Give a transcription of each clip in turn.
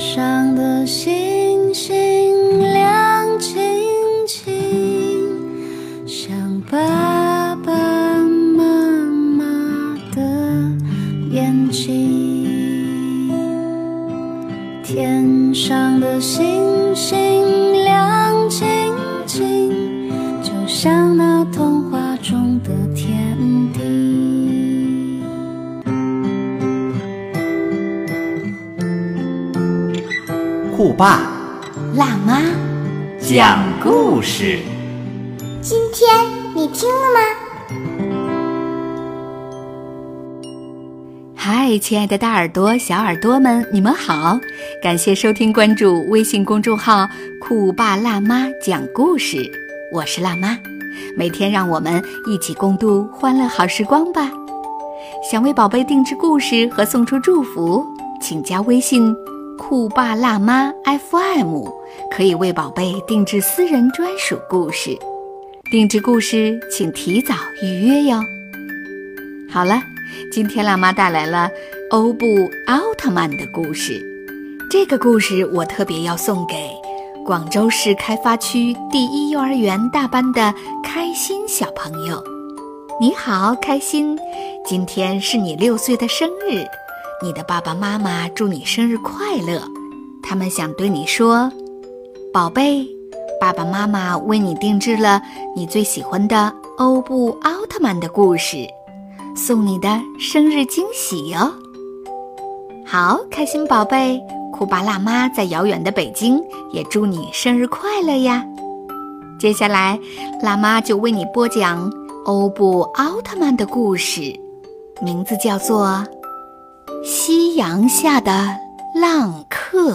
上的星星亮晶晶，像爸爸妈妈的眼睛。天上的星星亮晶晶，就像那童话中的天酷爸辣妈，讲故事。今天你听了吗？嗨，亲爱的大耳朵、小耳朵们，你们好！感谢收听、关注微信公众号“酷爸辣妈讲故事”，我是辣妈。每天让我们一起共度欢乐好时光吧！想为宝贝定制故事和送出祝福，请加微信“酷爸辣妈 FM”，可以为宝贝定制私人专属故事。定制故事请提早预约哟。好了。今天辣妈带来了欧布奥特曼的故事，这个故事我特别要送给广州市开发区第一幼儿园大班的开心小朋友。你好，开心，今天是你六岁的生日，你的爸爸妈妈祝你生日快乐。他们想对你说，宝贝，爸爸妈妈为你定制了你最喜欢的欧布奥特曼的故事。送你的生日惊喜哟！好，开心宝贝，酷爸辣妈在遥远的北京也祝你生日快乐呀！接下来，辣妈就为你播讲欧布奥特曼的故事，名字叫做《夕阳下的浪客》。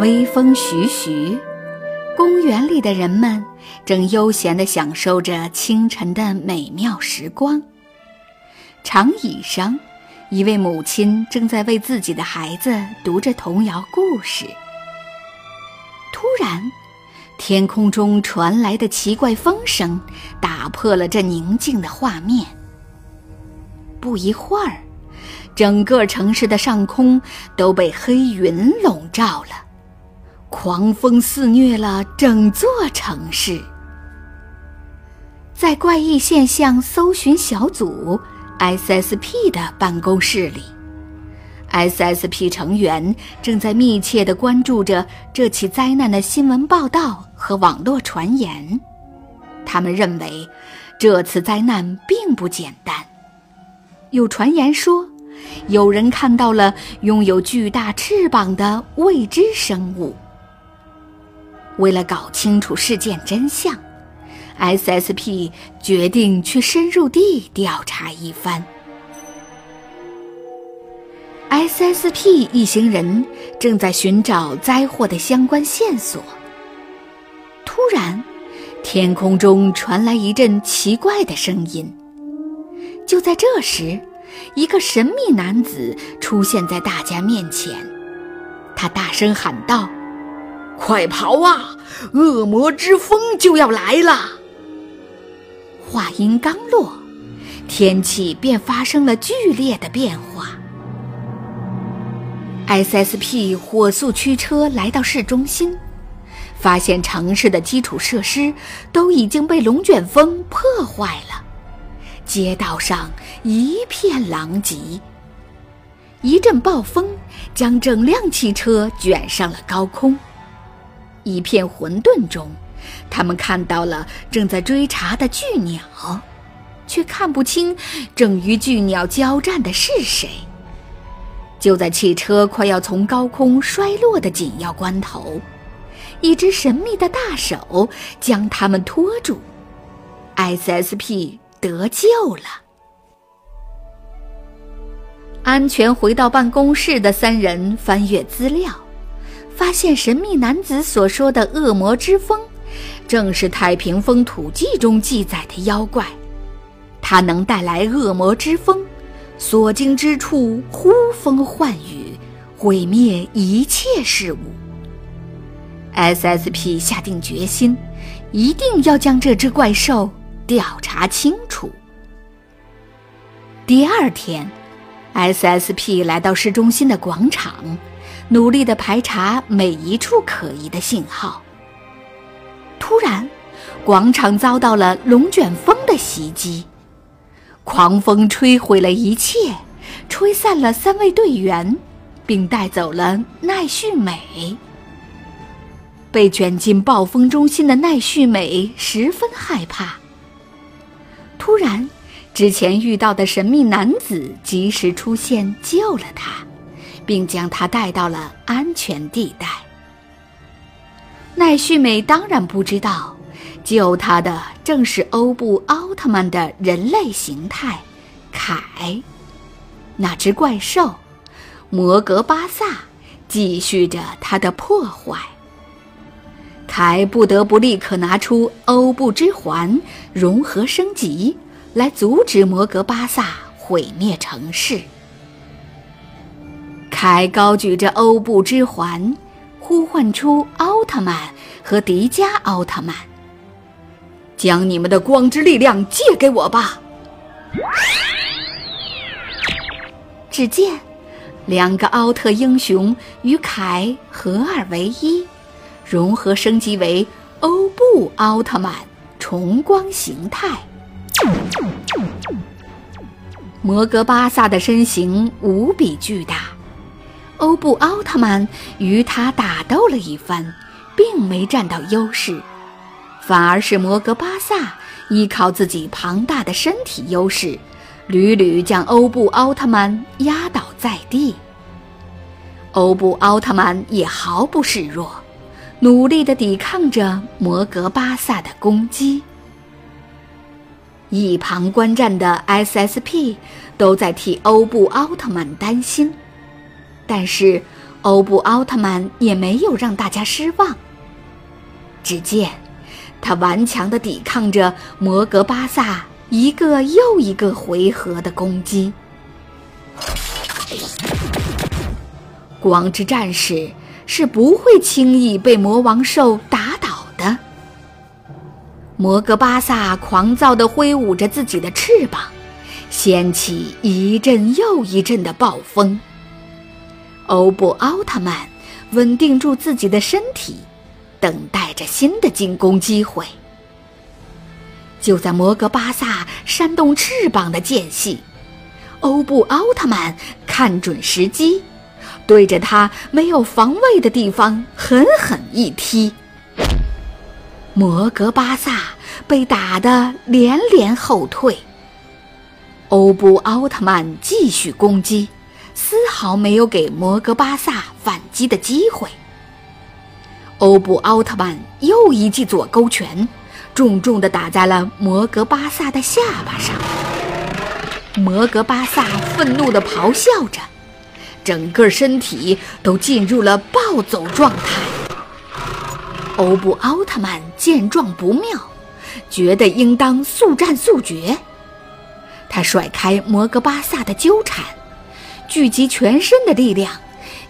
微风徐徐，公园里的人们正悠闲地享受着清晨的美妙时光。长椅上，一位母亲正在为自己的孩子读着童谣故事。突然，天空中传来的奇怪风声打破了这宁静的画面。不一会儿，整个城市的上空都被黑云笼罩了。狂风肆虐了整座城市。在怪异现象搜寻小组 （SSP） 的办公室里，SSP 成员正在密切地关注着这起灾难的新闻报道和网络传言。他们认为，这次灾难并不简单。有传言说，有人看到了拥有巨大翅膀的未知生物。为了搞清楚事件真相，SSP 决定去深入地调查一番。SSP 一行人正在寻找灾祸的相关线索。突然，天空中传来一阵奇怪的声音。就在这时，一个神秘男子出现在大家面前，他大声喊道。快跑啊！恶魔之风就要来了。话音刚落，天气便发生了剧烈的变化。SSP 火速驱车来到市中心，发现城市的基础设施都已经被龙卷风破坏了，街道上一片狼藉。一阵暴风将整辆汽车卷上了高空。一片混沌中，他们看到了正在追查的巨鸟，却看不清正与巨鸟交战的是谁。就在汽车快要从高空摔落的紧要关头，一只神秘的大手将他们拖住，SSP 得救了。安全回到办公室的三人翻阅资料。发现神秘男子所说的恶魔之风，正是《太平风土记》中记载的妖怪。它能带来恶魔之风，所经之处呼风唤雨，毁灭一切事物。SSP 下定决心，一定要将这只怪兽调查清楚。第二天，SSP 来到市中心的广场，努力地排查每一处可疑的信号。突然，广场遭到了龙卷风的袭击，狂风吹毁了一切，吹散了三位队员，并带走了奈绪美。被卷进暴风中心的奈绪美十分害怕。突然，之前遇到的神秘男子及时出现，救了他，并将他带到了安全地带。奈绪美当然不知道，救他的正是欧布奥特曼的人类形态凯。那只怪兽摩格巴萨继续着他的破坏。凯不得不立刻拿出欧布之环融合升级，来阻止摩格巴萨毁灭城市。凯高举着欧布之环，呼唤出奥特曼和迪迦奥特曼，将你们的光之力量借给我吧。只见两个奥特英雄与凯合二为一。融合升级为欧布奥特曼重光形态。摩格巴萨的身形无比巨大，欧布奥特曼与他打斗了一番，并没占到优势，反而是摩格巴萨依靠自己庞大的身体优势，屡屡将欧布奥特曼压倒在地。欧布奥特曼也毫不示弱。努力地抵抗着摩格巴萨的攻击。一旁观战的 SSP 都在替欧布奥特曼担心，但是欧布奥特曼也没有让大家失望。只见他顽强地抵抗着摩格巴萨一个又一个回合的攻击。光之战士。是不会轻易被魔王兽打倒的。摩格巴萨狂躁地挥舞着自己的翅膀，掀起一阵又一阵的暴风。欧布奥特曼稳定住自己的身体，等待着新的进攻机会。就在摩格巴萨扇动翅膀的间隙，欧布奥特曼看准时机。对着他没有防卫的地方狠狠一踢，摩格巴萨被打得连连后退。欧布奥特曼继续攻击，丝毫没有给摩格巴萨反击的机会。欧布奥特曼又一记左勾拳，重重地打在了摩格巴萨的下巴上。摩格巴萨愤怒地咆哮着。整个身体都进入了暴走状态。欧布奥特曼见状不妙，觉得应当速战速决。他甩开摩格巴萨的纠缠，聚集全身的力量，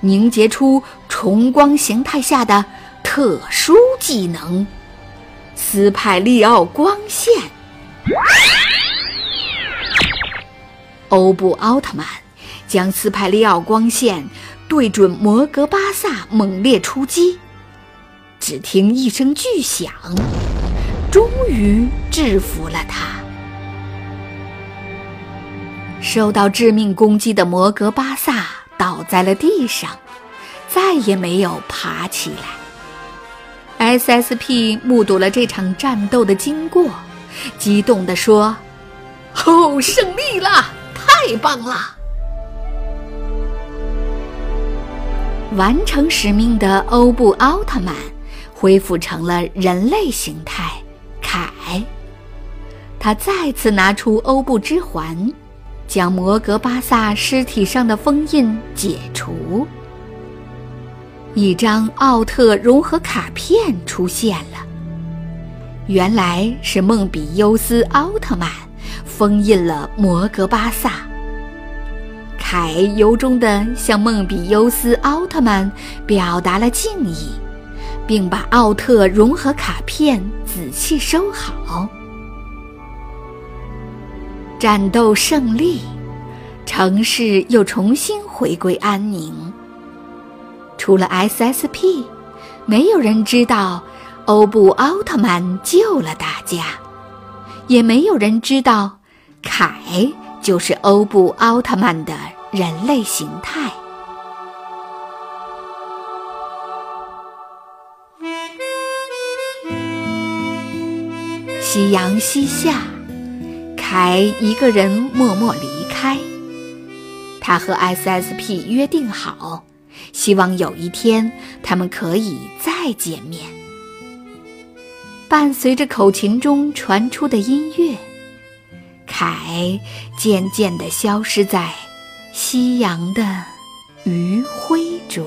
凝结出重光形态下的特殊技能——斯派利奥光线。欧布奥特曼。将斯派利奥光线对准摩格巴萨，猛烈出击。只听一声巨响，终于制服了他。受到致命攻击的摩格巴萨倒在了地上，再也没有爬起来。SSP 目睹了这场战斗的经过，激动地说：“哦，胜利了！太棒了！”完成使命的欧布奥特曼恢复成了人类形态，凯。他再次拿出欧布之环，将摩格巴萨尸体上的封印解除。一张奥特融合卡片出现了，原来是梦比优斯奥特曼封印了摩格巴萨。凯由衷地向梦比优斯奥特曼表达了敬意，并把奥特融合卡片仔细收好。战斗胜利，城市又重新回归安宁。除了 S.S.P，没有人知道欧布奥特曼救了大家，也没有人知道凯就是欧布奥特曼的人类形态。夕阳西下。凯一个人默默离开。他和 S.S.P 约定好，希望有一天他们可以再见面。伴随着口琴中传出的音乐，凯渐渐地消失在夕阳的余晖中。